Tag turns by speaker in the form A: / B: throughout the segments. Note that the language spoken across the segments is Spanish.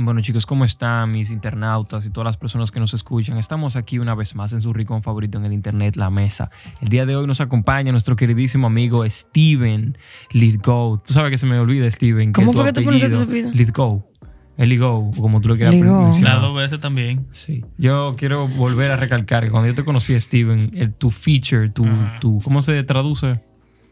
A: Bueno chicos, ¿cómo están mis internautas y todas las personas que nos escuchan? Estamos aquí una vez más en su rincón favorito en el internet, La Mesa. El día de hoy nos acompaña nuestro queridísimo amigo Steven Lithgow. Tú sabes que se me olvida Steven.
B: ¿Cómo
A: tu
B: fue que tú pronunciaste ese
A: apellido-? Lithgow. Eligo, como tú lo quieras pronunciar.
C: Las dos veces también.
A: Sí. Yo quiero volver a recalcar que cuando yo te conocí, Steven, el, tu feature, tu, tu, ¿cómo se traduce?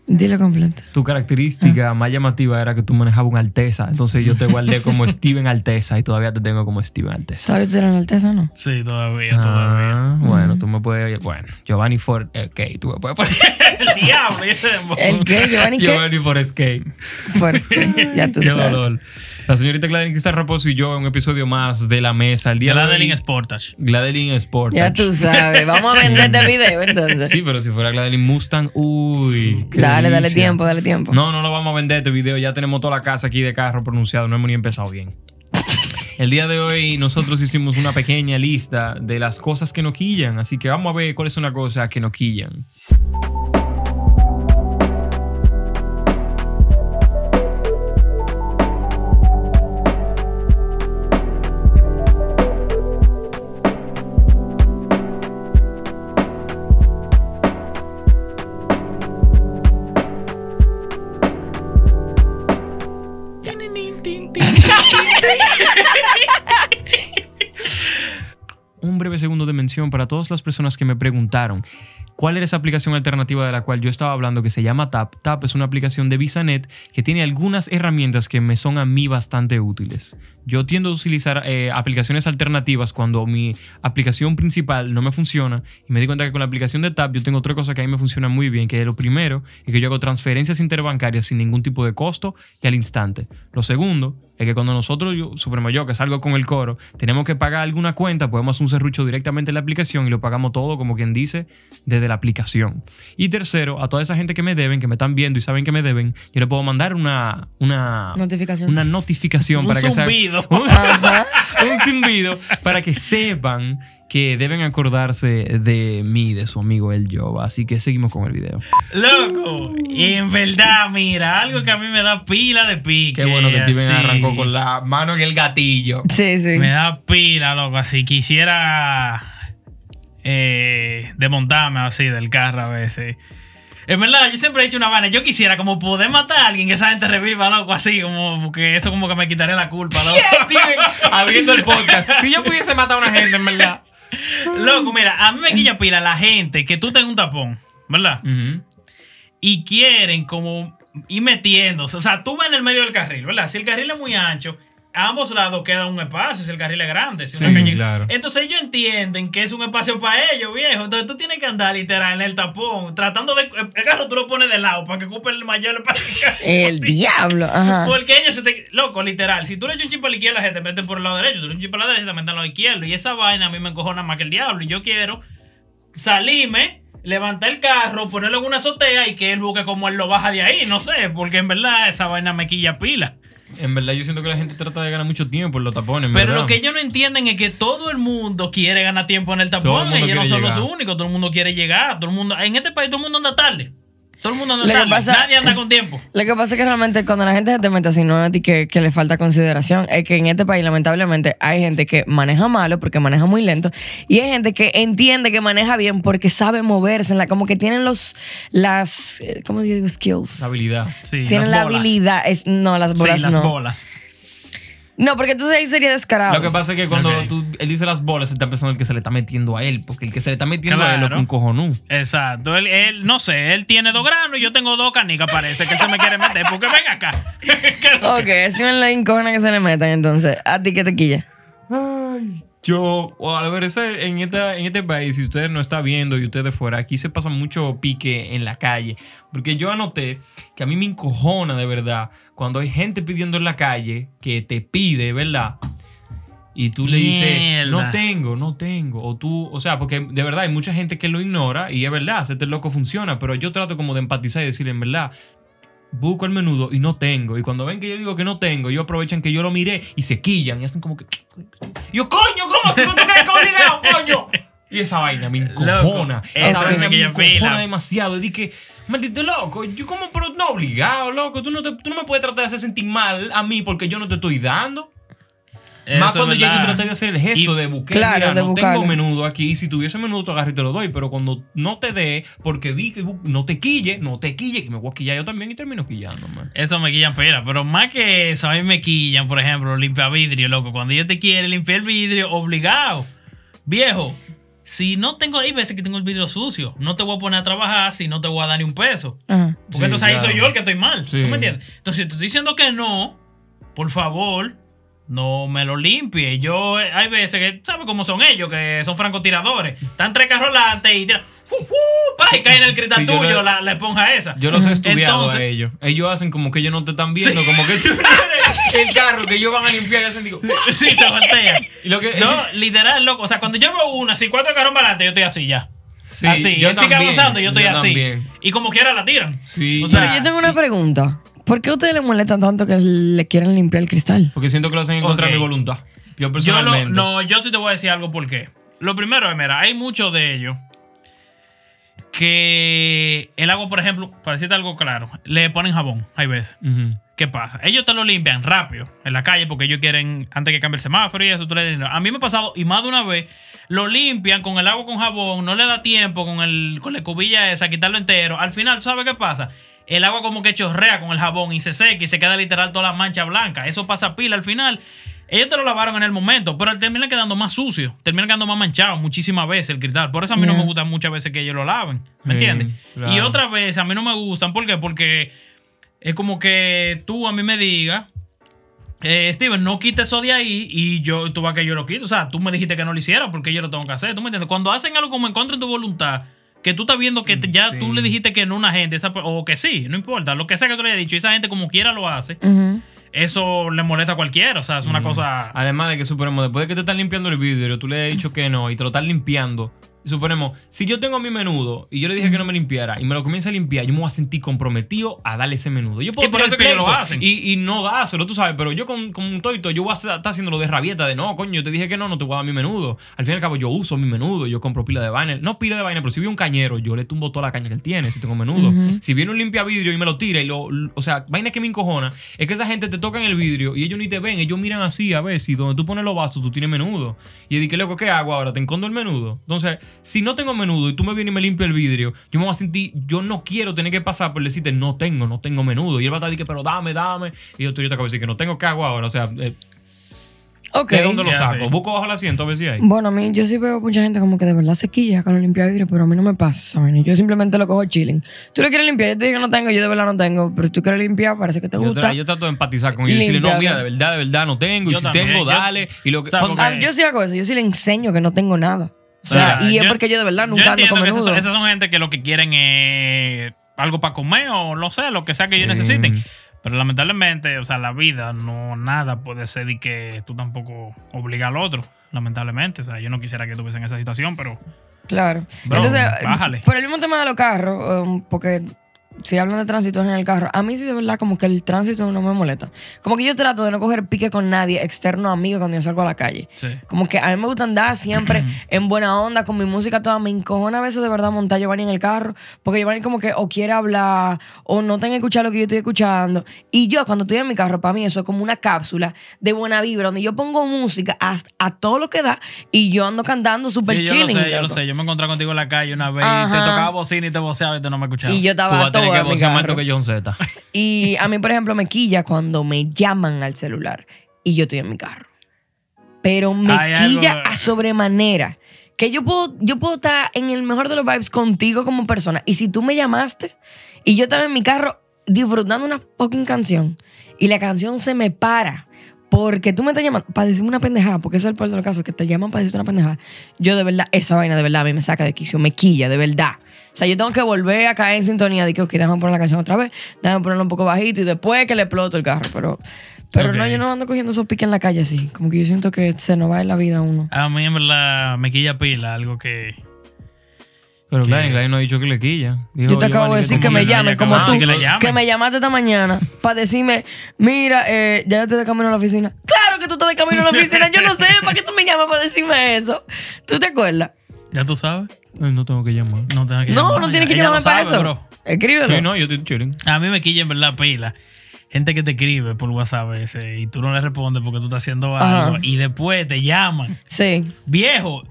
B: Dilo completo.
A: Tu característica más llamativa era que tú manejabas un Alteza. Entonces yo te guardé como Steven Alteza y todavía te tengo como Steven Alteza.
B: ¿Todavía eres la alteza no?
C: Sí, todavía, todavía.
A: Ah, bueno, tú me puedes. Bueno, Giovanni for. Ok, tú me puedes poner.
C: El diablo, ese
B: ¿El qué? ¿Giovanni qué?
A: Giovanni for Skate.
B: First, ya tú
A: Qué
B: sabes.
A: dolor. La señorita Gladeline Cristal Raposo y yo en un episodio más de la mesa. El día de
C: Gladeline
A: hoy.
C: Sportage.
A: Gladeline Sport.
B: Ya tú sabes. Vamos a vender este video entonces.
A: Sí, pero si fuera Gladeline Mustang, uy. qué
B: dale, dale tiempo, dale tiempo.
A: No, no lo vamos a vender este video. Ya tenemos toda la casa aquí de carro pronunciado. No hemos ni empezado bien. El día de hoy nosotros hicimos una pequeña lista de las cosas que nos quillan. Así que vamos a ver cuáles son las cosas que nos quillan. Para todas las personas que me preguntaron cuál era esa aplicación alternativa de la cual yo estaba hablando que se llama Tap. Tap es una aplicación de VisaNet que tiene algunas herramientas que me son a mí bastante útiles. Yo tiendo a utilizar eh, aplicaciones alternativas cuando mi aplicación principal no me funciona y me di cuenta que con la aplicación de Tap yo tengo otra cosa que a mí me funciona muy bien, que es lo primero, y que yo hago transferencias interbancarias sin ningún tipo de costo y al instante. Lo segundo es que cuando nosotros, yo, supremo yo, que salgo con el coro, tenemos que pagar alguna cuenta, podemos hacer un serrucho directamente en la aplicación y lo pagamos todo, como quien dice, desde la aplicación. Y tercero, a toda esa gente que me deben, que me están viendo y saben que me deben, yo le puedo mandar una, una,
B: Notificación.
A: una notificación
C: Un
A: para que
C: zumbido.
A: se un, un zumbido para que sepan que deben acordarse de mí, de su amigo el Jova. Así que seguimos con el video.
C: Loco, y en verdad, mira, algo que a mí me da pila de pique.
A: Qué bueno que Steven arrancó con la mano en el gatillo.
B: Sí, sí.
C: Me da pila, loco. Así quisiera eh, desmontarme así del carro a veces. En verdad, yo siempre he dicho una vaina. Yo quisiera como poder matar a alguien que esa gente reviva, loco, así como porque eso como que me quitaría la culpa, loco.
A: Steven abriendo el podcast. Si yo pudiese matar a una gente, en verdad.
C: Loco, mira, a mí me quilla pila la gente que tú tengas un tapón, ¿verdad? Y quieren como ir metiéndose. O sea, tú vas en el medio del carril, ¿verdad? Si el carril es muy ancho, a ambos lados queda un espacio, si el carril es grande. Si una
A: Sí,
C: calle-
A: claro.
C: Entonces ellos entienden que es un espacio para ellos, viejo. Entonces tú tienes que andar literal en el tapón, tratando de... El carro tú lo pones de lado para que ocupe el mayor espacio.
B: El diablo. Ajá.
C: Porque ellos se te... Loco, literal. Si tú le echas un chip a la izquierda, la gente te mete por el lado derecho. Tú le echas un chip a la derecha, te meten al lado izquierdo. Y esa vaina a mí me encojona más que el diablo. Y yo quiero salirme, levantar el carro, ponerlo en una azotea y que él busque como él lo baja de ahí. No sé, porque en verdad esa vaina me quilla pila.
A: En verdad, yo siento que la gente trata de ganar mucho tiempo en los tapones.
C: Pero
A: verdad.
C: lo que ellos no entienden es que todo el mundo quiere ganar tiempo en el tapón. Ellos no son los únicos. Todo el mundo quiere llegar. Todo el mundo... En este país todo el mundo anda tarde. Todo el mundo tarde.
B: pasa-
C: Nadie anda con tiempo.
B: Lo que pasa es que realmente cuando la gente se te mete así, no es que, que le falta consideración. Es que en este país, lamentablemente, hay gente que maneja malo porque maneja muy lento. Y hay gente que entiende que maneja bien porque sabe moverse. En la, como que tienen los. Las. eh, ¿Cómo digo? Skills.
A: La habilidad.
C: Sí,
B: tienen
C: las
B: la
C: bolas.
B: habilidad. Es, no, las bolas
C: sí, las
B: no.
C: bolas.
B: No, porque entonces ahí sería descarado.
A: Lo que pasa es que cuando
C: Ok.
A: tú, él dice las bolas, está pensando el que se le está metiendo a él. Porque el que se le está metiendo a él es
C: Claro.
A: un cojonú.
C: Exacto. Él, él, no sé, él tiene dos granos y yo tengo dos canicas, parece que él se me quiere meter. Porque ven acá. ¿Qué es lo que-
B: Ok, Steven la incojona que se le metan, entonces. ¿A ti qué te quilla?
A: Ay, yo, o a ver, ese- en, esta, en este país, si usted no está viendo y usted de fuera, aquí se pasa mucho pique en la calle. Porque yo anoté que a mí me encojona de verdad cuando hay gente pidiendo en la calle que te pide, ¿verdad? Y tú le dices,
C: Mierda.
A: no tengo, no tengo. O tú, o sea, porque de verdad hay mucha gente que lo ignora y es verdad, hacerte loco funciona. Pero yo trato como de empatizar y decirle, en verdad, busco el menudo y no tengo. Y cuando ven que yo digo que no tengo, ellos aprovechan que yo lo miré y se quillan y hacen como que. Y yo, coño, ¿cómo? ¿Tú no crees obligado, coño? Y esa vaina me encojona.
C: Loco,
A: esa vaina
C: me
A: encojona demasiado. Y dije, maldito loco, yo como, pero no obligado, loco. Tú no, te- tú no me puedes tratar de hacer sentir mal a mí porque yo no te estoy dando.
C: Eso
A: Más cuando
C: verdad.
A: yo traté de hacer el gesto
C: Y-
A: de buscar.
B: Claro,
A: mira,
B: de
A: no
B: buscarlo.
A: tengo menudo aquí. Y si tuviese menudo, te agarro y te lo doy. Pero cuando no te dé, porque vi que no te quille, no te quille, que me voy a quillar yo también y termino quillándome.
C: Eso me quillan pera, pero más que eso, a mí me quillan, por ejemplo, limpia vidrio, loco. Cuando yo te quiere limpiar el vidrio, obligado. Viejo, si no tengo, hay veces que tengo el vidrio sucio, no te voy a poner a trabajar si no te voy a dar ni un peso.
B: Ajá.
C: Porque
A: Sí,
C: entonces ahí
A: claro.
C: soy yo el que estoy mal.
A: Sí.
C: ¿Tú me entiendes? Entonces, si te estoy diciendo que no, por favor, no me lo limpie. Yo, eh, hay veces que, ¿sabes cómo son ellos? Que son francotiradores. Están tres carros delante y tiran, ¡fu, fu! pa, y cae en el cristal
A: Sí,
C: tuyo
A: lo-
C: la, la esponja esa.
A: Yo los he estudiado
C: Entonces-
A: a ellos. Ellos hacen como que ellos no te están viendo, como que el carro que ellos van a limpiar y hacen digo.
C: sí, se voltean.
A: Y lo que,
C: No, literal, loco. O sea, cuando yo veo una, si cuatro carros para adelante, yo estoy así ya.
A: Sí,
C: así.
A: yo
C: Él sigue
A: también,
C: avanzando, yo estoy
A: yo
C: así.
A: también.
C: Y como quiera la tiran.
A: Sí.
C: O sea,
B: Pero yo tengo una pregunta. ¿Por qué a ustedes les molesta tanto que le quieren limpiar el cristal?
A: Porque siento que lo hacen en contra de mi voluntad. Yo
C: Yo lo-
A: personalmente.
C: no, yo sí te voy a decir algo por qué. Lo primero es, mira, hay muchos de ellos que el agua, por ejemplo, para decirte algo claro, le ponen jabón, hay veces. ¿Qué pasa? Ellos te lo limpian rápido en la calle porque ellos quieren, antes que cambie el semáforo y eso, tú le dices, A mí me ha pasado, y más de una vez, lo limpian con el agua con jabón, no le da tiempo con, el, con la cubilla esa, quitarlo entero. Al final, ¿sabes qué pasa? El agua como que chorrea con el jabón y se seca y se queda literal toda la mancha blanca. Eso pasa pila al final. Ellos te lo lavaron en el momento, pero termina quedando más sucio, termina quedando más manchado muchísimas veces el cristal. Por eso a mí no me gusta muchas veces que ellos lo laven, ¿me
A: Sí,
C: entiendes?
A: claro.
C: Y otras veces a mí no me gustan, ¿por qué? Porque es como que tú a mí me digas, eh, Steven, no quites eso de ahí y yo, tú vas que yo lo quito. O sea, tú me dijiste que no lo hiciera porque yo lo tengo que hacer. ¿Tú me entiendes? Cuando hacen algo como en contra de tu voluntad, que tú estás viendo que te- ya
A: Sí.
C: tú le dijiste que no una gente, esa o que sí, no importa, lo que sea que tú le hayas dicho, y esa gente como quiera lo hace, eso le molesta a cualquiera. O sea, es una cosa.
A: Además de que suponemos, después de que te están limpiando el vidrio, tú le has dicho que no y te lo están limpiando. Suponemos, si yo tengo mi menudo y yo le dije que no me limpiara y me lo comienza a limpiar, yo me voy a sentir comprometido a darle ese menudo. Yo puedo
C: Y por
A: tirar
C: eso que ellos lo hacen.
A: Y, y no dárselo, tú sabes, pero yo con, con un toito, yo voy a estar haciéndolo de rabieta, de no, coño, yo te dije que no, no te voy a dar mi menudo. Al fin y al cabo, yo uso mi menudo, yo compro pila de vaina. No pila de vaina, pero si vi un cañero, yo le tumbo toda la caña que él tiene, si tengo menudo. Si viene un limpia vidrio y me lo tira y lo. O sea, vaina que me encojona, es que esa gente te toca en el vidrio y ellos ni te ven, ellos miran así a ver si donde tú pones los vasos tú tienes menudo. Y yo dije, loco, ¿qué hago ahora? ¿Te encondo el menudo? Entonces, si no tengo menudo y tú me vienes y me limpias el vidrio, yo me voy a sentir, yo no quiero tener que pasar por decirte, no tengo, no tengo menudo. Y él va a estar diciendo, pero dame, dame. Y yo, tú, yo te acabo de decir que no tengo, ¿qué hago ahora? O sea, eh. ¿de dónde lo saco? Busco bajo el asiento a ver si hay.
B: Bueno, a mí yo sí veo mucha gente como que de verdad se quilla con los limpia vidrio, pero a mí no me pasa, ¿saben? Yo simplemente lo cojo chilling. Tú lo quieres limpiar, yo te digo que no tengo, yo de verdad no tengo, pero tú quieres limpiar, parece que te
A: Yo,
B: gusta.
A: tra- yo trato de empatizar con ellos y decirle, no, mira, de verdad, de verdad no tengo.
C: Yo
A: y si
C: también,
A: tengo,
C: yo-
A: dale. Y lo que,
C: o sea,
A: cuando-
C: porque-
B: Ah, yo sí hago eso, yo sí le enseño que no tengo nada. O sea, y es porque yo de verdad nunca
C: yo
B: ando con
C: esas, son- esas son gente que lo que quieren es algo para comer o lo sé, lo que sea que ellos necesiten. Pero lamentablemente, o sea, la vida no nada puede ser y que tú tampoco obligas al otro. Lamentablemente, o sea, yo no quisiera que estuviese en esa situación, pero
B: Claro.
C: Bro,
B: Entonces,
C: bájale.
B: por el mismo tema de los carros, um, porque si hablan de tránsito en el carro, a mí sí de verdad como que el tránsito no me molesta. Como que yo trato de no coger pique con nadie externo a mí cuando yo salgo a la calle.
C: sí.
B: Como que a mí me gusta andar siempre en buena onda, con mi música toda. Me encojona a veces de verdad montar Giovanni en el carro, porque Giovanni como que o quiere hablar o no tenga que escuchar lo que yo estoy escuchando. Y yo cuando estoy en mi carro, para mí eso es como una cápsula de buena vibra, donde yo pongo música a, a todo lo que da y yo ando cantando súper
C: Sí, yo
B: chilling.
C: lo sé, yo lo sé. Yo me encontré contigo en la calle una vez y te tocaba bocina y te voceaba y tú no me escuchabas.
B: Y yo estaba todo
A: que
B: mi
A: más
B: carro.
A: alto que John Z.
B: Y a mí, por ejemplo, me quilla cuando me llaman al celular y yo estoy en mi carro. Pero me
C: Hay
B: quilla a sobremanera. Que yo puedo, yo puedo estar en el mejor de los vibes contigo como persona. Y si tú me llamaste y yo estaba en mi carro disfrutando una fucking canción y la canción se me para porque tú me estás llamando para decirme una pendejada, porque ese es el peor de los casos, que te llaman para decirte una pendejada. Yo de verdad, esa vaina de verdad a mí me saca de quicio, me quilla, de verdad. O sea, yo tengo que volver a caer en sintonía de que, ok, déjame poner la canción otra vez, déjame ponerla un poco bajito y después que le exploto el carro. Pero, pero no, yo no ando cogiendo esos piques en la calle así. Como que yo siento que se nos va en la vida a uno.
C: A mí en verdad me quilla pila, algo que...
A: Pero Glenn no ha dicho que le quilla. Dijo
B: Yo te acabo
A: Giovanni
B: de decir que
C: como
B: me
C: que
B: llamen como tú,
C: que llamen.
B: que me llamaste esta mañana para decirme, mira, eh, ya estoy de camino a la oficina. Claro que tú estás de camino a la oficina, yo no sé, ¿para qué tú me llamas para decirme eso? ¿Tú te acuerdas?
C: ¿Ya tú sabes?
A: Ay, no tengo que llamar.
C: No tengo que
B: No,
C: llamar,
B: no tienes que
C: ella- ella
B: llamarme
C: lo
B: para
C: sabe,
B: eso.
C: bro.
B: Escríbelo.
A: Sí, no, yo estoy chilling.
C: A mí me quilla en verdad pila. gente que te escribe por WhatsApp ese, y tú no le respondes porque tú estás haciendo
B: Ajá.
C: algo y después te llaman.
B: Sí,
C: Viejo,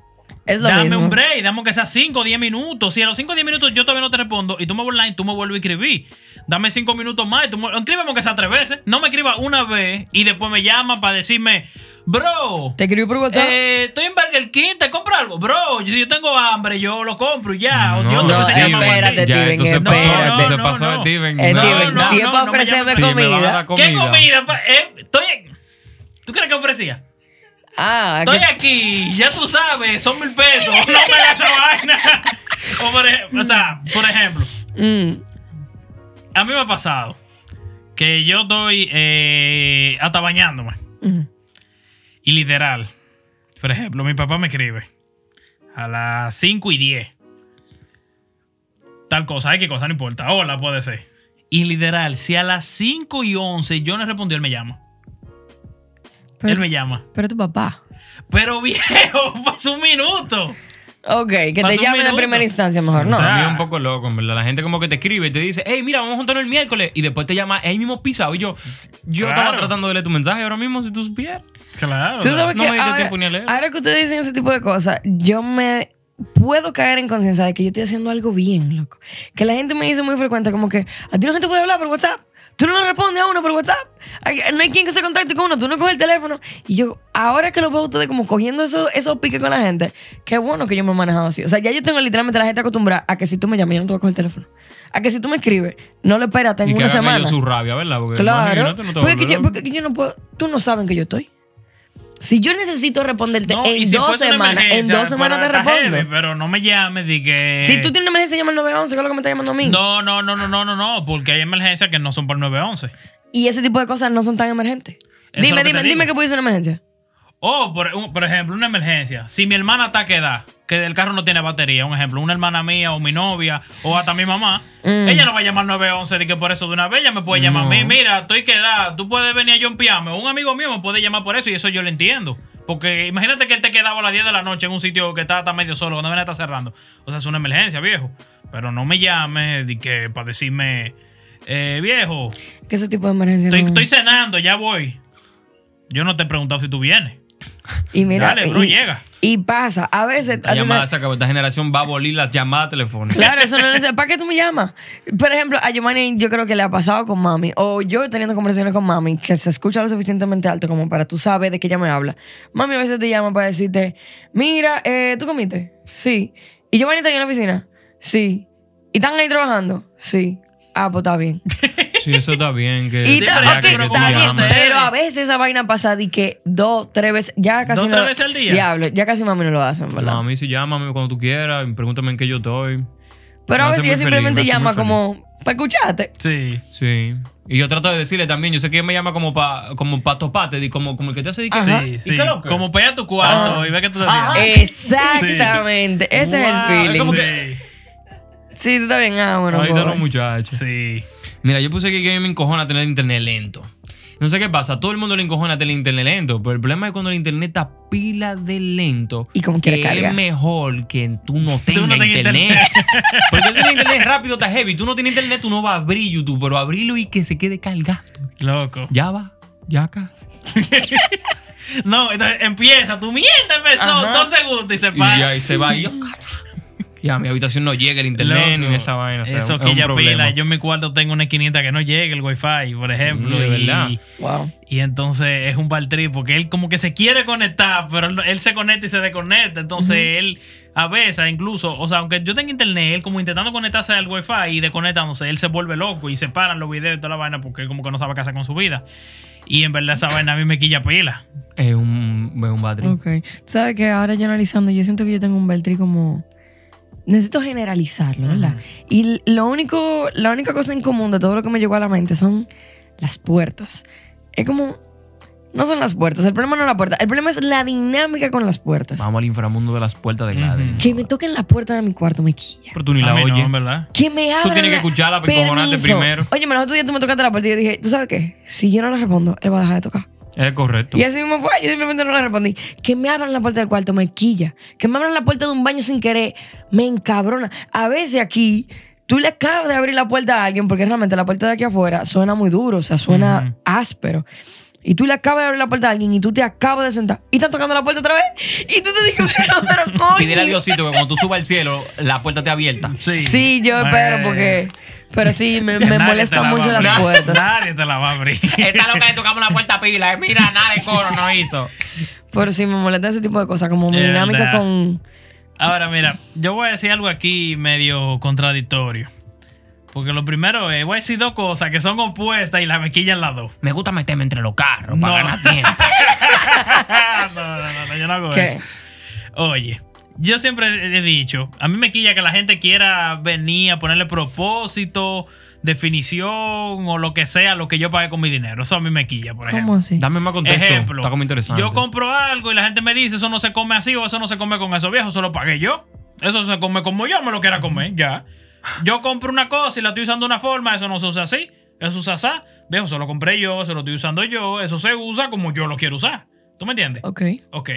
B: es lo
C: dame
B: mismo.
C: un break, dame que sea 5 o 10 minutos. Si a los 5 o 10 minutos yo todavía no te respondo y tú me vuelves online, tú me vuelves a escribir. Dame 5 minutos más y tú me... Escríbeme que sea tres veces. No me escribas una vez y después me llama para decirme, bro,
B: Te escribí por WhatsApp.
C: eh, estoy en Burger King, te compro algo. Bro, yo, yo tengo hambre, yo lo compro y ya.
A: No,
C: yo
B: no, espérate, Steven,
A: pasó,
B: espérate.
A: esto se
C: No,
A: pasó
C: no, no.
A: Steven. No,
B: Steven,
C: no,
B: si es
C: no,
B: para
C: no me
B: ofrecerme comida.
C: ¿Qué
A: comida.
C: eh, estoy... ¿Tú crees que ofrecía?
B: Ah,
C: Estoy
B: que-
C: aquí, ya tú sabes, son mil pesos, no me hagas esa vaina. O, por ej- o sea, por ejemplo,
B: Mm,
C: a mí me ha pasado que yo estoy eh, hasta bañándome. Y literal, por ejemplo, mi papá me escribe a las 5 y 10. Tal cosa, hay que cosa, no importa. Hola, puede ser. Y literal, si a las 5 y 11 yo no respondí, él me llama.
B: Pero,
C: él me llama.
B: pero tu papá.
C: Pero viejo, pasó un minuto.
B: Ok, que
C: Pasó
B: te
C: un
B: llamen de primera instancia mejor,
A: O
B: ¿no?
A: sea, a mí
C: sea-
A: es un poco loco, en verdad. La gente como que te escribe y te dice, hey, mira, vamos a juntarnos el miércoles. Y después te llama ahí mismo pisado. Y yo, yo
C: Claro.
A: estaba tratando de leer tu mensaje ahora mismo, si tú supieras.
C: Claro.
B: Tú sabes
A: No
B: que
A: me
B: ahora,
A: tiempo ni a leer.
B: ahora que ustedes dicen ese tipo de cosas, yo me puedo caer en conciencia de que yo estoy haciendo algo bien, loco. Que la gente me dice muy frecuente como que a ti no te puede hablar por WhatsApp. Tú no le respondes a uno por WhatsApp. No hay quien que se contacte con uno. Tú no coges el teléfono. Y yo, ahora que lo veo a ustedes como cogiendo eso- esos piques con la gente, qué bueno que yo me he manejado así. O sea, ya yo tengo literalmente la gente acostumbrada a que si tú me llamas, yo no te voy a coger el teléfono. A que si tú me escribes, no lo esperas, tengo
A: Y que
B: una
A: hagan
B: semana.
A: su rabia, ¿verdad? Porque
B: Claro.
A: no te
B: Porque, yo,
A: loco.
B: porque yo no puedo. Tú no saben que yo estoy. Si yo necesito responderte
C: No,
B: en
C: si
B: dos
C: fuese una
B: semanas, en dos semanas te respondo.
C: heavy, pero no me llames de que.
B: Si tú tienes una emergencia, llama al 911, que es lo que me está llamando a mí.
C: No, no, no, no, no, no, no, porque hay emergencias que no son por 911.
B: Y ese tipo de cosas no son tan emergentes.
C: Eso es
B: Dime, dime, dime que puede ser una emergencia.
C: O, por, un- por ejemplo, una emergencia. Si mi hermana está quedada, que el carro no tiene batería, un ejemplo, una hermana mía o mi novia o hasta mi mamá,
B: Mm.
C: ella no va a llamar 911 de que por eso de una vez ella me puede llamar a mí. Mira, estoy quedada, tú puedes venir a jumpearme. Un amigo mío me puede llamar por eso y eso yo lo entiendo. Porque imagínate que él te quedaba a las 10 de la noche en un sitio que está, está medio solo, cuando viene está cerrando. O sea, es una emergencia, viejo. Pero no me llames de que para decirme, eh, viejo,
B: Que ese tipo de emergencia
C: estoy,
B: no.
C: estoy cenando, ya voy. Yo no te he preguntado si tú vienes.
B: Y mira,
C: Dale, bro,
B: y,
C: llega.
B: y pasa, a veces. A te-
A: llamada se acabó. Esta generación va a abolir las llamadas telefónicas.
B: Claro, eso no es ¿Para qué tú me llamas? Por ejemplo, a Giovanni yo creo que le ha pasado con mami, o yo teniendo conversaciones con mami, que se escucha lo suficientemente alto como para tú saber de qué ella me habla. Mami a veces te llama para decirte, mira, eh, ¿tú comiste? Sí. ¿Y Giovanni está ahí en la oficina? Sí. ¿Y están ahí trabajando? Sí. Ah, pues está bien.
A: Sí, eso está bien. Que
B: Y
C: Sí,
B: ta-
C: pero ya
B: ok,
C: que tú
B: está bien, pero a veces esa vaina pasa de que dos, tres veces, ya casi
C: ¿Dos,
B: no.
C: tres veces al día?
B: Diablo, ya casi mami no lo hacen, ¿verdad?
A: No, a mí sí llámame cuando tú quieras, pregúntame en qué yo estoy.
B: pero a
A: me
B: veces ella simplemente
A: feliz,
B: llama como para escucharte.
C: Sí.
A: Sí. Y yo trato de decirle también, yo sé que ella me llama como para como pa toparte, como, como el que te hace di que
B: Ajá.
C: Sí,
A: ¿Y
C: sí.
A: qué loco?
C: Como para a tu cuarto
B: Ah.
C: y ve que tú te.
B: Exactamente. Ese es el feeling.
A: es como
C: Sí.
B: Sí, tú estás bien. Ah, bueno.
A: Ahí
B: pues.
A: están los muchachos.
C: Sí.
A: Mira, yo puse que, que me encojona tener internet lento. No sé qué pasa, a todo el mundo le encojona tener internet lento, pero el problema es cuando el internet está pila de lento.
B: Y como
A: que
B: cargar.
A: es mejor que tú no tengas
C: no
A: internet.
C: internet.
A: Porque tú tienes internet rápido, está heavy. Tú no tienes internet, tú no vas a abrir YouTube, pero abrirlo y que se quede cargado.
C: Loco.
A: Ya va, ya casi.
C: No, entonces empieza, tu mierda empezó,
B: Ajá.
C: dos segundos y se
A: Y
C: para.
A: ya ahí se va y yo. Ya a mi habitación no llega el internet
C: Loco,
A: ni esa vaina. o sea,
C: Eso
A: es
C: que
A: un
C: ya
A: problema.
C: pila. Yo en mi cuarto tengo una esquinita que no llega el wifi, por ejemplo.
A: De
C: y,
A: verdad.
B: Wow.
C: y entonces es un trip porque él como que se quiere conectar, pero él, se conecta y se desconecta. Entonces él a veces incluso, o sea, aunque yo tenga internet, él como intentando conectarse al wifi y desconectándose, él se vuelve loco y se paran los videos y toda la vaina porque él como que no sabe qué hacer con su vida. Y en verdad esa vaina a mí me quilla pila.
A: Es un, es un battery.
B: Ok. Tú sabes que ahora yo analizando, yo siento que yo tengo un Beltri como. Necesito generalizarlo, ¿verdad? Y lo único, la única cosa en común de todo lo que me llegó a la mente son las puertas. Es como. No son las puertas. El problema no es la puerta. El problema es la dinámica con las puertas.
A: Vamos al inframundo de las puertas de Gladys.
B: Que me toquen la puerta de mi cuarto me quilla.
A: Pero tú ni la
C: no,
A: oyes.
C: en verdad.
B: Que me abran
A: tienes que
B: la-
A: escucharla encojonarte
B: Permiso.
A: primero.
B: Oye, pero el otro día tú me tocaste la puerta y yo dije, ¿tú sabes qué? Si yo no le respondo, él va a dejar de tocar.
A: Es correcto.
B: Y así mismo fue, yo simplemente no le respondí. Que me abran la puerta del cuarto me quilla. Que me abran la puerta de un baño sin querer me encabrona. A veces aquí tú le acabas de abrir la puerta a alguien, porque realmente la puerta de aquí afuera suena muy duro, o sea, suena áspero. Y tú le acabas de abrir la puerta a alguien y tú te acabas de sentar y están tocando la puerta otra vez. Y tú te dices, pero, pero, coño.
D: Pídele a Diosito que cuando tú subas al cielo, la puerta esté abierta.
C: Sí,
B: Sí, yo espero
C: Eh,
B: porque. Pero sí, me, me
C: la va
B: mucho las puertas.
C: Nadie te la va a abrir.
D: Esta loca le tocamos la puerta a pila. eh. Mira, nada de coro no hizo.
B: Pero sí, me molesta ese tipo de cosas, como mi dinámica
C: verdad.
B: con.
C: Ahora, mira, yo voy a decir algo aquí medio contradictorio. Porque lo primero es, voy a decir dos cosas que son opuestas y la me quillan las dos.
D: Me gusta meterme entre los carros para
C: No.
D: ganar tiempo.
C: no, no, no, no, yo no hago
B: ¿Qué?
C: eso. Oye, yo siempre he dicho, a mí me quilla que la gente quiera venir a ponerle propósito, definición o lo que sea, lo que yo pague con mi dinero. Eso a mí me quilla, por ejemplo.
B: ¿Cómo así?
A: Dame más contexto.
C: Ejemplo,
A: Está como interesante.
C: yo compro algo y la gente me dice, eso no se come así o eso no se come con eso viejo, eso lo pagué yo. Eso se come como yo me lo quiera comer, ya. Yo compro una cosa y la estoy usando de una forma, eso no se usa así, eso se usa así. Viejo, eso lo compré yo, eso lo estoy usando yo, eso se usa como yo lo quiero usar. ¿Tú me entiendes?
B: Ok.
C: Ok.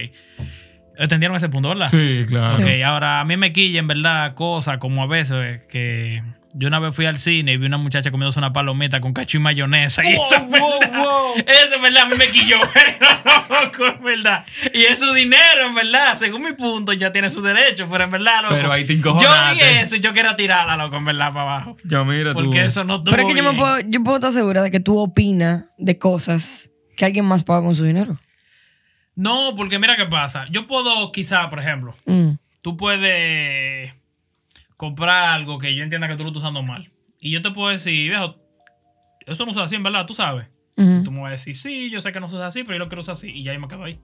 C: ¿Entendieron ese punto, verdad?
A: Sí, claro.
C: Ok, ahora a mí me quilla en verdad cosas como a veces que yo una vez fui al cine y vi una muchacha comiéndose una palomita con cacho y mayonesa. Y eso es verdad. Eso es verdad, a mí me quilló. loco, es verdad. Y es su dinero, en verdad. Según mi punto, ya tiene su derecho, pero en verdad, loco.
A: Pero ahí te
C: Yo vi eso y yo quería tirarla, loco, en verdad, para abajo.
A: Yo mira tú.
C: Porque eso no estuvo
B: Pero es que yo, me puedo, yo puedo estar segura de que tú opinas de cosas que alguien más paga con su dinero.
C: No, porque mira qué pasa. Yo puedo, quizá, por ejemplo,
B: Mm.
C: tú puedes comprar algo que yo entienda que tú lo estás usando mal. Y yo te puedo decir, viejo, eso no se usa así, en verdad, tú sabes. Tú me vas a decir, sí, yo sé que no se usa así, pero yo lo quiero usar así. Y ya ahí me quedo ahí.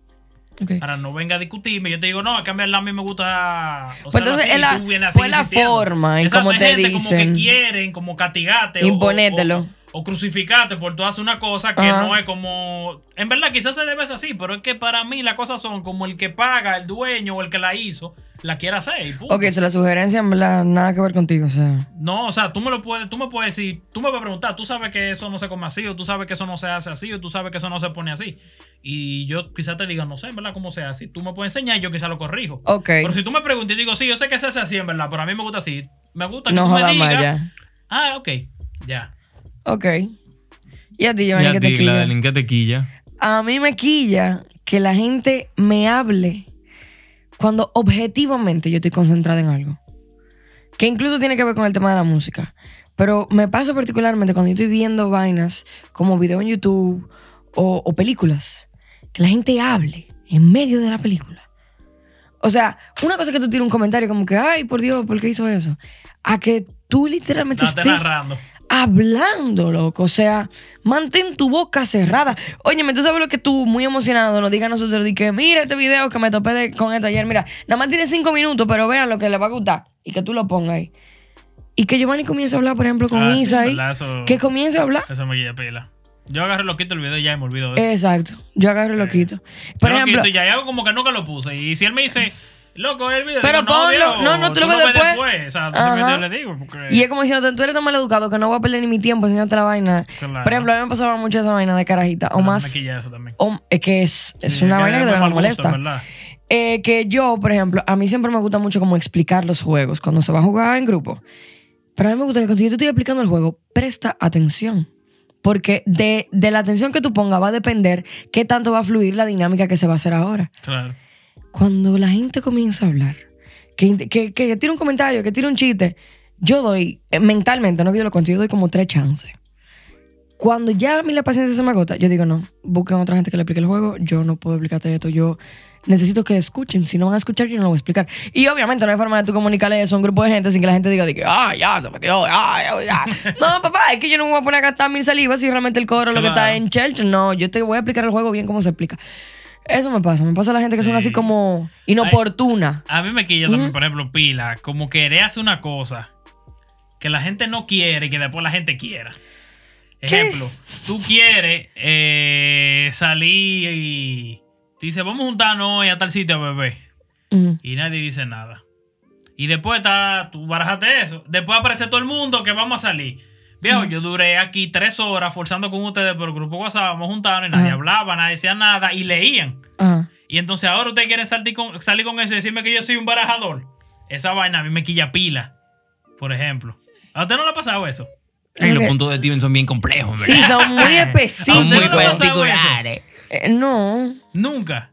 B: Ok.
C: Ahora no venga a discutirme. Yo te digo, no, a cambio a mí me gusta.
B: Pues
C: usarlo
B: entonces
C: así,
B: es
C: y
B: la-
C: tú vienes así
B: pues la forma en cómo te
C: gente
B: dicen.
C: Como que quieren, como castigarte. o-
B: Imponételo.
C: O, o, o crucificarte por tú hacer una cosa que
B: Ajá.
C: no es como. En verdad, quizás se debe ser así, pero es que para mí las cosas son como el que paga, el dueño o el que la hizo, la quiere hacer. y punto.
B: Ok, so la sugerencia en verdad nada que ver contigo, o sea.
C: No, o sea, tú me lo puedes, tú me puedes decir, tú me puedes preguntar, tú sabes que eso no se come así, o tú sabes que eso no se hace así, o tú sabes que eso no se pone así. Y yo quizás te diga, no sé, en verdad, cómo se hace. Tú me puedes enseñar y yo quizás lo corrijo.
B: Ok.
C: Pero si tú me preguntas y digo, sí, yo sé que se hace así, en verdad, pero a mí me gusta así. Me gusta que
B: No
C: tú me digas. Ah, ok, ya.
B: Ok. Y a ti, Giovanni,
A: Ya
B: que te
A: ti,
B: quilla.
A: Gladeline, ¿qué te quilla?
B: A mí me quilla que la gente me hable cuando objetivamente yo estoy concentrada en algo. Que incluso tiene que ver con el tema de la música. Pero me pasa particularmente cuando yo estoy viendo vainas como video en YouTube o, o películas. Que la gente hable en medio de la película. O sea, una cosa es que tú tires un comentario como que, ay, por Dios, ¿por qué hizo eso? A que tú literalmente
C: No,
B: estés
C: narrando.
B: Hablando, loco. O sea, mantén tu boca cerrada. Óyeme, tú sabes lo que tú, muy emocionado, nos diga a nosotros, di que mira este video que me topé de- con esto ayer. Mira, nada más tiene cinco minutos, pero vean lo que le va a gustar. Y que tú lo pongas ahí. Y que Giovanni comience a hablar, por ejemplo, con
C: Ah, sí,
B: Isa ahí.
C: ¿verdad? Eso,
B: Que comience a hablar.
C: eso me guía pila. Yo agarré lo quito el video y ya me olvido de eso.
B: Exacto. Yo agarro y lo quito. Por
C: Yo lo
B: ejemplo,
C: quito y ya y hago como que nunca lo puse. Y si él me dice, loco, el video.
B: Pero ponlo. No, no, tú lo ves después.
C: O sea, le digo.
B: Y es como diciendo, tú eres tan mal educado que no voy a perder ni mi tiempo enseñándote la vaina. Por ejemplo, a mí me pasaba mucho esa vaina de carajita. O más. es que es, una vaina que de verdad molesta. Eh, que yo, por ejemplo, a mí siempre me gusta mucho como explicar los juegos cuando se va a jugar en grupo. Pero a mí me gusta que cuando yo te estoy explicando el juego, presta atención. Porque de, de la atención que tú pongas va a depender qué tanto va a fluir la dinámica que se va a hacer ahora.
C: Claro.
B: Cuando la gente comienza a hablar, que, que, que tira un comentario, que tira un chiste, yo doy, eh, mentalmente, no que yo lo cuento, yo doy como tres chances. Cuando ya a mí la paciencia se me agota, yo digo, no, busquen otra gente que le explique el juego, yo no puedo explicarte esto, yo necesito que escuchen, si no van a escuchar yo no lo voy a explicar. Y obviamente no hay forma de tú comunicarle eso a un grupo de gente sin que la gente diga, de que, ah, ya, se metió, ah, ya, ya. no, papá, es que yo no me voy a poner a gastar mil salivas si realmente el coro es lo que está
C: Claro.
B: en Church, no, yo te voy a explicar el juego bien como se explica. Eso me pasa, me pasa a la gente que son
C: Sí.
B: así como inoportuna.
C: A mí me quilla también, por ejemplo, pila, como querer hacer una cosa que la gente no quiere y que después la gente quiera. Ejemplo, tú quieres eh, salir y te dice, vamos a juntarnos hoy a tal sitio.
B: Ujú.
C: Y nadie dice nada. Y después está, tú barajaste eso. Después aparece todo el mundo que vamos a salir. Viejo, yo duré aquí tres horas forzando con ustedes por el grupo WhatsApp, vamos a juntarnos y nadie
B: Ajá.
C: hablaba, nadie decía nada y leían.
B: Ajá.
C: Y entonces ahora ustedes quieren salir con, salir con eso y decirme que yo soy un barajador. Esa vaina a mí me quilla pila, por ejemplo. ¿A usted no le ha pasado eso?
A: Ay, los puntos de Steven son bien complejos,
B: Sí,
A: ¿verdad?
B: son muy
A: Son muy
B: específicos.
C: ¿Usted no le ha pasado
A: particulares.
B: Eh, no,
C: Nunca.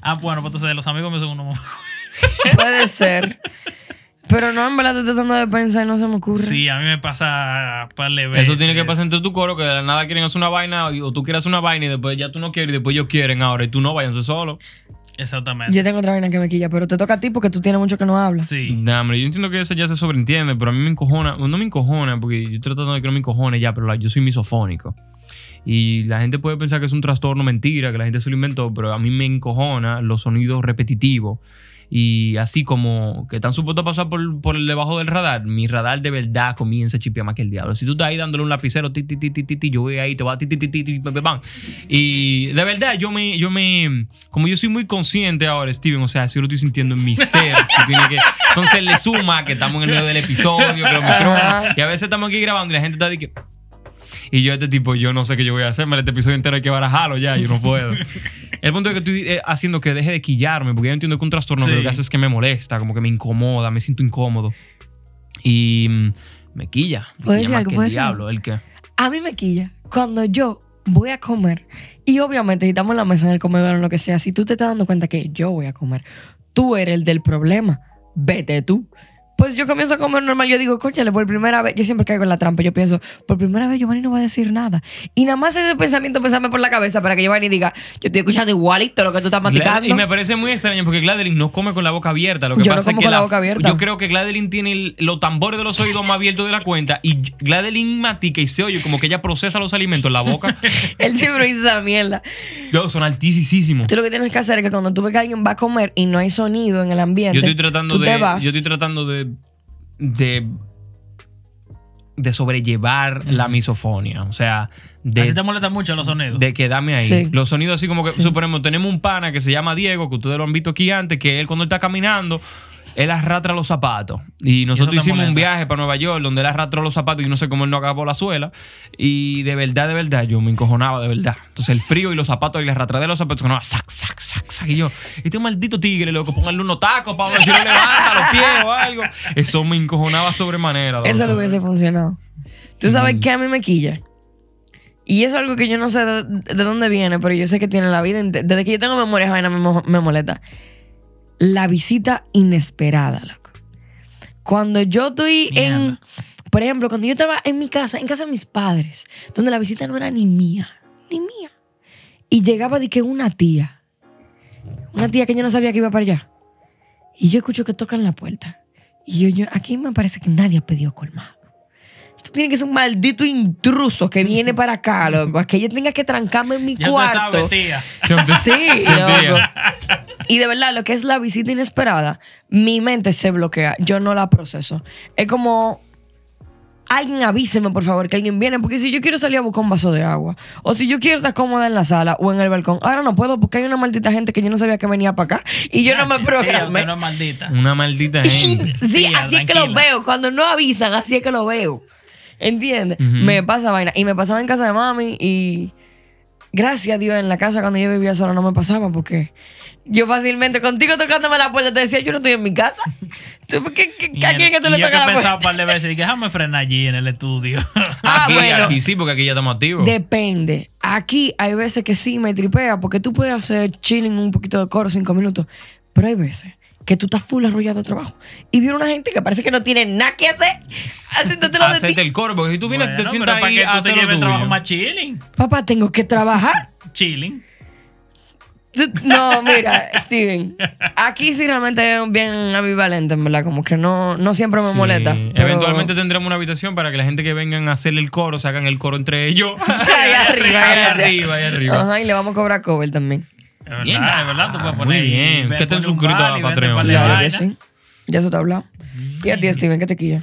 C: Ah, bueno, pues entonces los amigos me son unos...
B: puede ser. Pero no, en verdad estoy tratando de pensar y no se me ocurre.
C: Sí, a mí me pasa un par de veces.
A: Eso tiene que pasar entre tu coro, que de la nada quieren hacer una vaina, o tú quieres hacer una vaina y después ya tú no quieres y después ellos quieren ahora y tú no, váyanse solo.
C: Exactamente.
B: Yo tengo otra vaina que me quilla, pero te toca a ti porque tú tienes mucho que no hablas.
C: Sí.
A: Nah, hombre, yo entiendo que eso ya se sobreentiende, pero a mí me encojona, no me encojona, porque yo estoy tratando de que no me encojone ya, pero la- yo soy misofónico. Y la gente puede pensar que es un trastorno mentira, que la gente se lo inventó, pero a mí me encojona los sonidos repetitivos. Y así como que están supuestos a pasar por, por debajo del radar, mi radar de verdad comienza a chipear más que el diablo. Si tú estás ahí dándole un lapicero, ti, ti, ti, ti, ti, yo voy ahí, te va ti, ti, ti, ti, pam. Y de verdad, yo me, yo me, como yo soy muy consciente ahora, Steven, o sea, si yo lo estoy sintiendo en mi ser, que, entonces le suma que estamos en el medio del episodio, que los micrófonos, y a veces estamos aquí grabando y la gente está de que, y yo, este tipo, yo no sé qué yo voy a hacer. Este episodio entero hay que barajarlo ya. Yo no puedo. El punto es que estoy eh, haciendo que deje de quillarme, porque yo entiendo que un trastorno
C: Sí.
A: lo que hace es que me molesta, como que me incomoda, me siento incómodo. Y mm, me quilla. Me
B: ¿Puedo
A: quilla más que el
B: ¿Puedo decir
A: diablo. ¿El qué?
B: A mí me quilla cuando yo voy a comer y obviamente si estamos en la mesa en el comedor o en lo que sea, si tú te estás dando cuenta que yo voy a comer, tú eres el del problema, vete tú. Pues yo comienzo a comer normal, yo digo, cóchale, por primera vez, yo siempre caigo en la trampa, yo pienso, por primera vez Giovanni no va a decir nada. Y nada más ese pensamiento pensarme por la cabeza para que Giovanni diga, yo estoy escuchando igualito lo que tú estás masticando.
A: Y me parece muy extraño porque Gladeline no come con la boca abierta. Lo que
B: Yo no
A: pasa
B: como
A: es que
B: con la boca abierta.
A: yo creo que Gladeline tiene el- los tambores de los oídos más abiertos de la cuenta y Gladeline matica y se oye como que ella procesa los alimentos en la boca.
B: Él siempre dice esa mierda.
A: Yo, son altísimos.
B: Tú lo que tienes que hacer es que cuando tú ves que alguien va a comer y no hay sonido en el ambiente,
A: Yo estoy tratando
B: tú
A: de.
B: te vas.
A: Yo estoy tratando de. De. de sobrellevar la misofonia. O sea,
C: ¿A ti te
A: de.
C: molestan mucho los sonidos?
A: De quedarme ahí.
B: Sí.
A: Los sonidos así como que,
B: Sí.
A: suponemos, tenemos un pana que se llama Diego, que ustedes lo han visto aquí antes, que él cuando él está caminando, él arrastra los zapatos. Y nosotros hicimos un viaje para Nueva York donde él arrastró los zapatos y no sé cómo él no acabó la suela. Y de verdad, de verdad, yo me encojonaba de verdad. Entonces el frío y los zapatos y la arrastradera de los zapatos, no, sac, sac, sac, sac. Y yo, este maldito tigre, loco, póngale unos tacos para ver si lo levanta los pies o algo. Eso me encojonaba sobremanera. loco.
B: Eso lo hubiese funcionado. Tú sabes que a mí me quilla. Y eso es algo que yo no sé de, de dónde viene, pero yo sé que tiene la vida. Desde que yo tengo memoria, esa vaina me, me molesta. La visita inesperada, loco. Cuando yo estoy en. Por ejemplo, cuando yo estaba en mi casa, en casa de mis padres, donde la visita no era ni mía, ni mía. Y llegaba de que una tía. Una tía que yo no sabía que iba para allá. Y yo escucho que tocan la puerta. Y yo, yo, aquí me parece que nadie ha pedido colmado. Esto tiene que ser un maldito intruso que viene para acá, loco. Que yo tenga que trancarme en mi
C: Ya
B: cuarto.
C: sabes, tía.
B: Sí, loco. Y de verdad, lo que es la visita inesperada, mi mente se bloquea. Yo no la proceso. Es como. Alguien avíseme, por favor, que alguien viene. Porque si yo quiero salir a buscar un vaso de agua, o si yo quiero estar cómoda en la sala o en el balcón, ahora no puedo porque hay una maldita gente que yo no sabía que venía para acá y yo no me programé.
C: es maldita.
A: Una maldita gente.
B: Sí,
C: Tía,
B: así es que lo
C: tranquila.
B: veo. Cuando no avisan, así es que lo veo. ¿Entiendes? Me pasa vaina. Y me pasaba en casa de mami y gracias a Dios en la casa cuando yo vivía sola no me pasaba porque yo fácilmente contigo tocándome la puerta te decía yo no estoy en mi casa. ¿Tú, ¿qué, qué, ¿A quién que tú le
C: yo
B: tocas
C: he
B: la
C: pensado
B: puerta?
C: un par de veces y que déjame frenar allí en el estudio.
B: Ah,
A: aquí,
B: bueno.
A: aquí sí, porque aquí ya estamos activos.
B: Depende. Aquí hay veces que sí me tripea porque tú puedes hacer chilling un poquito de coro cinco minutos, pero hay veces que tú estás full arrollado de trabajo y viene una gente que parece que no tiene nada que hacer haciéndotelo de
A: Hacerte
B: ti.
A: el coro, porque si tú vienes,
C: Bueno,
A: te sientas
C: para
A: ahí
C: que
A: a
C: tú te
A: hacer
C: lleves el trabajo
A: tuyo.
C: más chilling.
B: Papá, tengo que trabajar.
C: Chilling.
B: No, mira, Steven. Aquí sí realmente es bien ambivalente, en verdad. Como que no, no siempre me
A: Sí.
B: molesta. pero-
A: Eventualmente tendremos una habitación para que la gente que vengan a hacerle el coro se hagan el coro entre ellos.
B: Ahí arriba,
A: Ahí
B: gracias.
A: arriba, ahí arriba.
B: Ajá, y le vamos a cobrar cover también.
C: Es verdad,
A: Mierda.
C: es verdad. Tú puedes
A: Muy
C: poner.
A: bien.
C: ven,
A: ¿Qué te suscrito a Patreon?
B: Claro que
C: vaina.
B: sí. Ya eso te ha hablado. Y a ti, Steven, ¿qué te quilla?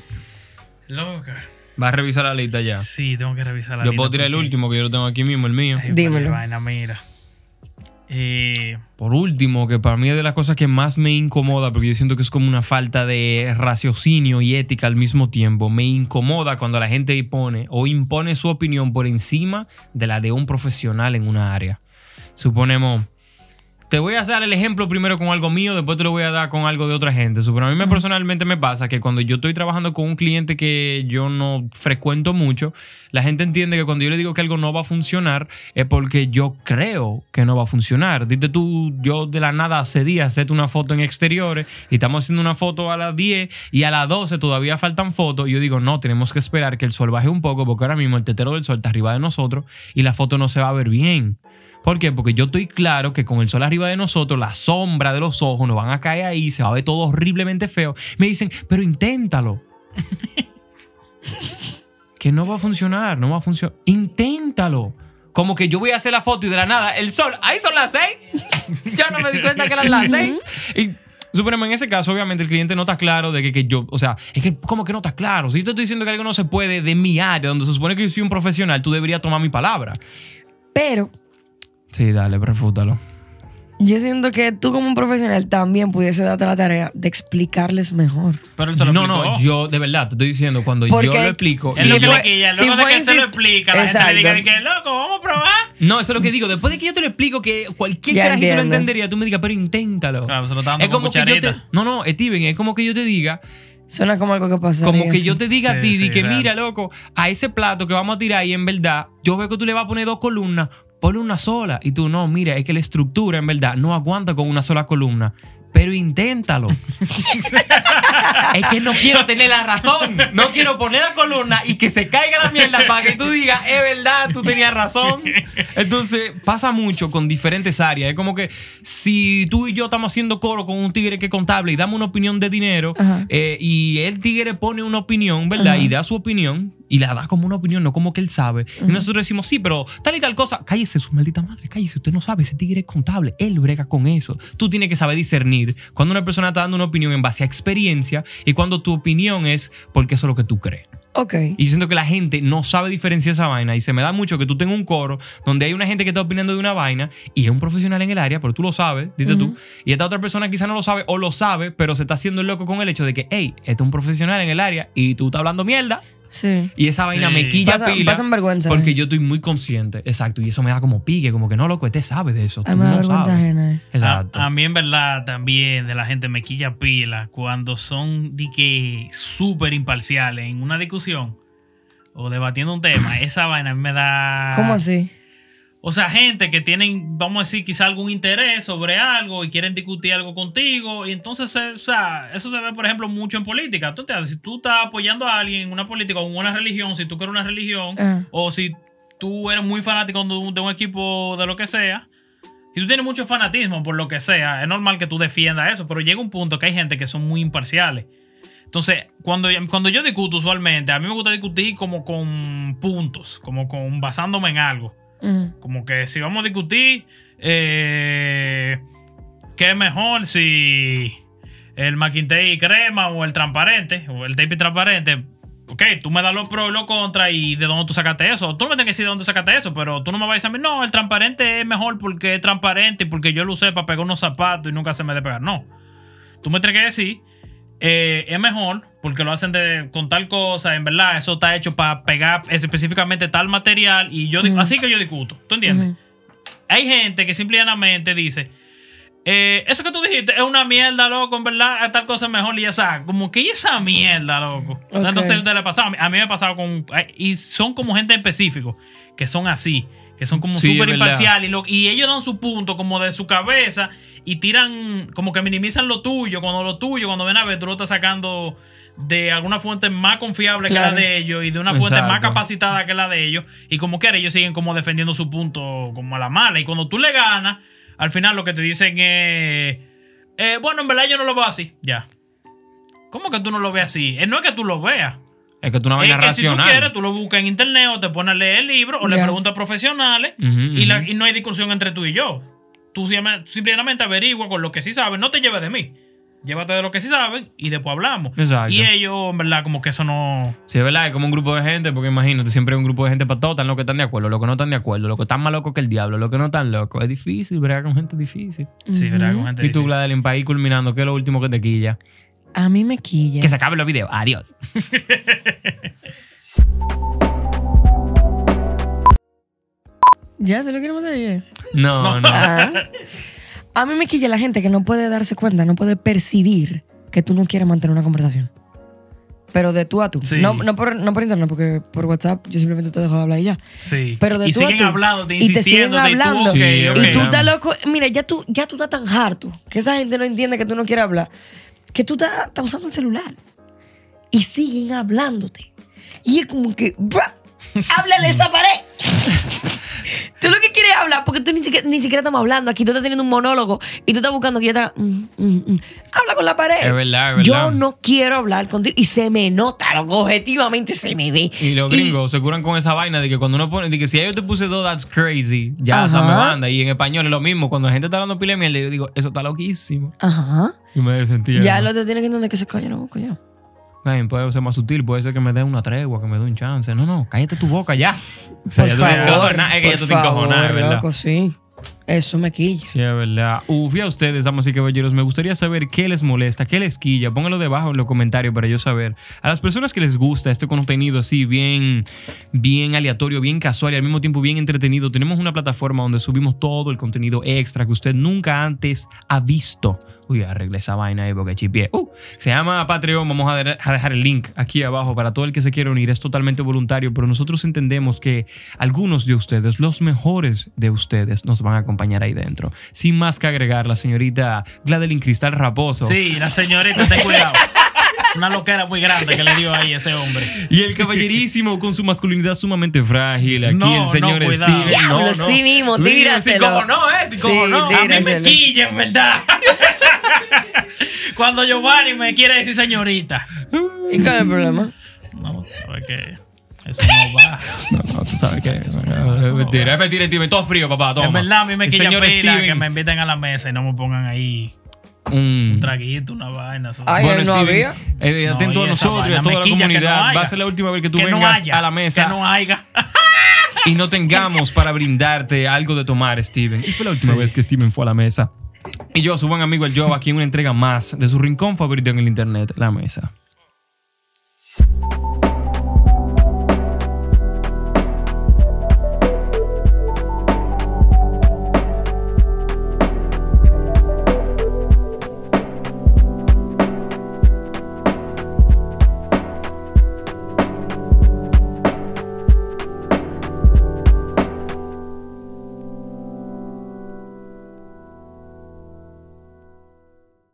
C: Loca.
A: Va a revisar la lista ya.
C: Sí, tengo que revisar la
A: Yo
C: lista
A: puedo tirar el último, que yo lo tengo aquí mismo, el mío.
C: Ay,
B: Dímelo.
C: Vaina, mira. Eh,
A: Por último, que para mí es de las cosas que más me incomoda, porque yo siento que es como una falta de raciocinio y ética al mismo tiempo. Me incomoda cuando la gente pone o impone su opinión por encima de la de un profesional en una área. Suponemos, te voy a dar el ejemplo primero con algo mío, después te lo voy a dar con algo de otra gente. Pero a mí me, personalmente me pasa que cuando yo estoy trabajando con un cliente que yo no frecuento mucho, la gente entiende que cuando yo le digo que algo no va a funcionar es porque yo creo que no va a funcionar. Dite tú, yo de la nada hace días hacerte una foto en exteriores y estamos haciendo una foto a las 10 y a las 12 todavía faltan fotos. Y yo digo, no, tenemos que esperar que el sol baje un poco porque ahora mismo el tetero del sol está arriba de nosotros y la foto no se va a ver bien. ¿Por qué? Porque yo estoy claro que con el sol arriba de nosotros, la sombra de los ojos nos van a caer ahí, se va a ver todo horriblemente feo. Me dicen, pero inténtalo. que no va a funcionar, no va a funcionar. Inténtalo. Como que yo voy a hacer la foto y de la nada, el sol, ahí son las seis. ya no me di cuenta que eran las seis. Y suponemos en ese caso, obviamente, el cliente no está claro de que, que yo, o sea, es que como que no está claro. Si yo te estoy diciendo que algo no se puede de mi área, donde se supone que yo soy un profesional, tú deberías tomar mi palabra.
B: Pero
A: Sí, dale, refútalo.
B: yo siento que tú como un profesional también pudiese darte la tarea de explicarles mejor.
C: Pero él se lo
A: No,
C: explicó.
A: no, yo de verdad te estoy diciendo, cuando
B: Porque
A: yo lo explico.
C: Es lo
B: Sí,
C: que
B: fue-
C: le quilla.
B: sí
C: Luego de
B: fue
C: que se lo explica, la gente le
B: Exacto.
C: diga que loco, vamos a probar.
A: No, eso es lo que digo. Después de que yo te lo explico que cualquier
B: Ya
A: carajito lo
B: entiendo.
A: entendería, tú me digas, pero inténtalo.
C: Claro, se lo está dando
A: es
C: con
A: como que yo te,
C: cucharita.
A: No, no, Steven, es como que yo te diga,
B: Suena como algo que pasa.
A: como que yo te diga a
C: Sí,
A: ti, di
C: sí,
A: que
C: real.
A: mira, loco, a ese plato que vamos a tirar y en verdad, yo veo que tú le vas a poner dos columnas, ponle una sola. Y tú, no, mira, es que la estructura en verdad no aguanta con una sola columna. Pero inténtalo. es que no quiero tener la razón. No quiero poner la columna y que se caiga la mierda para que tú digas, es verdad, tú tenías razón. Entonces, pasa mucho con diferentes áreas. Es como que si tú y yo estamos haciendo coro con un tigre que es contable y damos una opinión de dinero, eh, y el tigre pone una opinión, ¿verdad?
B: Ajá.
A: Y da su opinión y la da como una opinión, no como que él sabe. Y nosotros decimos, sí, pero tal y tal cosa. Cállese, su maldita madre, cállese. Usted no sabe, ese tigre es contable. Él brega con eso. Tú tienes que saber discernir cuando una persona está dando una opinión en base a experiencia y cuando tu opinión es porque eso es lo que tú crees.
B: Ok.
A: Y yo siento que la gente no sabe diferenciar esa vaina y se me da mucho que tú tengas un coro donde hay una gente que está opinando de una vaina y es un profesional en el área, pero tú lo sabes, dite tú, y esta otra persona quizá no lo sabe o lo sabe, pero se está haciendo el loco con el hecho de que, hey, este es un profesional en el área y tú estás hablando mierda
B: Sí.
A: y esa vaina
C: Sí.
A: me quilla
B: Pasa-
A: pila
B: pasan vergüenza,
A: porque
B: eh.
A: yo estoy muy consciente, exacto, y eso me da como pique, como que no, loco, este sabe de eso,
B: Ay,
A: tú no
B: vergüenza
A: sabes.
B: ajena.
A: Exacto.
C: A, a mí en verdad también de la gente me quilla pila cuando son de que súper imparciales en una discusión o debatiendo un tema. Esa vaina a mí me da...
B: ¿Cómo así?
C: O sea, gente que tienen, vamos a decir, quizá algún interés sobre algo y quieren discutir algo contigo. Y entonces, eh, o sea, eso se ve, por ejemplo, mucho en política. Tú te, si tú estás apoyando a alguien en una política o en una religión, si tú quieres una religión,
B: Ah.
C: o si tú eres muy fanático de un, de un equipo de lo que sea, si tú tienes mucho fanatismo por lo que sea, es normal que tú defiendas eso, pero llega un punto que hay gente que son muy imparciales. Entonces, cuando, cuando yo discuto usualmente, a mí me gusta discutir como con puntos, como con basándome en algo. Como que si vamos a discutir, eh, ¿qué es mejor si el McIntyre crema o el transparente o el tape transparente? Ok, tú me das los pros y los contras y de dónde tú sacaste eso. Tú me tienes que decir de dónde sacaste eso, pero tú no me vas a decir no, el transparente es mejor porque es transparente y porque yo lo usé para pegar unos zapatos y nunca se me de pegar. No. Tú me tienes que decir, eh, es mejor porque lo hacen de, con tal cosa, en verdad, eso está hecho para pegar específicamente tal material y yo, así que yo discuto. ¿Tú entiendes? Hay gente que simplemente dice, eh, eso que tú dijiste es una mierda, loco, en verdad, tal cosa es mejor. Y ya sabes, como que ¿y esa mierda, loco.
B: Ok.
C: Entonces le ha pasado. A mí- me ha pasado con. Y son como gente en específico, que son así, que son como
A: Sí,
C: súper
A: es verdad.
C: imparciales. Y, lo- y ellos dan su punto como de su cabeza y tiran, como que minimizan lo tuyo. Cuando lo tuyo, cuando ven a ver, tú lo estás sacando de alguna fuente más confiable que la de ellos y de una fuente más capacitada que la de ellos. Y como quiera, ellos siguen como defendiendo su punto como a la mala. Y cuando tú le ganas, al final lo que te dicen es, eh, bueno, en verdad yo no lo veo así. Ya. ¿Cómo que tú no lo ves así? Eh, no es que tú lo veas.
A: Es que tú una
C: Es que si tú
A: racional.
C: quieres, tú lo buscas en internet o te pones a leer el libro o le preguntas a profesionales
A: Ujú,
C: y, la-
A: ujú.
C: y no hay discusión entre tú y yo. Tú simplemente averigua con lo que sí sabes. No te lleves de mí. Llévate de lo que sí saben y después hablamos.
A: Exacto.
C: Y ellos, en verdad, como que eso no...
A: Sí, es verdad, es como un grupo de gente, porque imagínate, siempre hay un grupo de gente para todos, están los que están de acuerdo, los que no están de acuerdo, los que están más locos que el diablo, los que no están locos. Es difícil, ¿verdad? Con gente difícil.
C: Sí, ¿verdad? Con gente
A: y tú,
C: difícil.
A: Gladeline, para ir culminando, ¿qué es lo último que te quilla?
B: A mí me quilla.
A: Que se acaben los videos. Adiós.
B: ¿Ya se lo queremos decir?
A: No, no.
B: Ah. A mí me quilla la gente que no puede darse cuenta, no puede percibir que tú no quieres mantener una conversación. Pero de tú a tú.
C: Sí.
B: No, no, por, no por internet, porque por WhatsApp yo simplemente te dejo de hablar y ya.
C: Sí.
B: Pero de
C: y
B: tú a
C: siguen
B: tú.
C: hablando,
B: Y te siguen hablando.
A: Sí,
B: Y
A: ok.
B: tú
A: claro.
B: estás loco. Mira, ya tú, ya tú estás tan harto que esa gente no entiende que tú no quieres hablar. Que tú estás, estás usando el celular. Y siguen hablándote. Y es como que, ¡bra! háblale esa pared. Tú lo que quieres es hablar, porque tú ni siquiera, ni siquiera estamos hablando. Aquí tú estás teniendo un monólogo y tú estás buscando que yo te mm, mm, mm. Habla con la pared.
A: Es verdad, es
B: Yo
A: verdad.
B: no quiero hablar contigo. Y se me nota, loco, objetivamente se me ve.
A: Y los gringos se curan con esa vaina de que cuando uno pone, de que si yo te puse dos, that's crazy, ya esa me
B: Ajá.
A: banda. Y en español es lo mismo. Cuando la gente está hablando pila de mierda, yo digo, eso está loquísimo.
B: Ajá.
A: Y me sentía.
B: Ya el otro tiene que entender que se calla la boca ya.
A: Ay, puede ser más sutil, puede ser que me dé una tregua, que me dé un chance. No, no, cállate tu boca ya. O sea,
B: Por
A: ya tú
B: favor,
A: encojonas, es que ya
B: por
A: tú te encojonas,
B: favor,
A: verdad.
B: loco, sí. Eso me quilla.
A: Sí, es verdad. Uf, y a ustedes, damas y caballeros, me gustaría saber qué les molesta, qué les quilla. Pónganlo debajo en los comentarios para yo saber. A las personas que les gusta este contenido así, bien, bien aleatorio, bien casual y al mismo tiempo bien entretenido, tenemos una plataforma donde subimos todo el contenido extra que usted nunca antes ha visto. Uy, arreglé esa vaina ahí porque chipié. Uh, se llama Patreon. Vamos a de- a dejar el link aquí abajo para todo el que se quiera unir. Es totalmente voluntario, pero nosotros entendemos que algunos de ustedes, los mejores de ustedes, nos van a acompañar ahí dentro. Sin más que agregar, la señorita Gladeline Cristal Raposo.
C: Sí, la señorita, ten cuidado. Una loquera muy grande que le dio ahí ese hombre.
A: Y el caballerísimo con su masculinidad sumamente frágil. Aquí
C: No,
A: el señor
C: no.
A: Steven.
B: Diablo,
A: No, no.
B: sí mismo, tíraselo.
A: sí, cómo no, eh, sí, cómo
B: Sí,
A: no.
B: di-
C: A mí me
B: Tíraselo.
C: quilla, en verdad. Cuando Giovanni me quiere decir señorita.
B: ¿Y cuál es el problema?
C: No, sabes que eso no va.
A: No, no, tú sabes que es mentira, es mentira, Steven. Todo frío, papá, toma.
C: En verdad, a mí me quilla pila
A: Steven.
C: que me inviten a la mesa y no me pongan ahí
A: Mm.
C: un traguito, una vaina. eso.
B: Ay, no había.
A: eh,
C: No,
A: atento a nosotros y a toda la
C: no
A: comunidad. Va a ser la última vez que tú
C: que no
A: vengas
C: haya,
A: a la mesa
C: Que no haya.
A: y no tengamos para brindarte algo de tomar, Steven. Y fue la última
C: Sí.
A: vez que Steven fue a la mesa. Y yo, su buen amigo el Job, aquí en una entrega más de su rincón favorito en el internet, la mesa.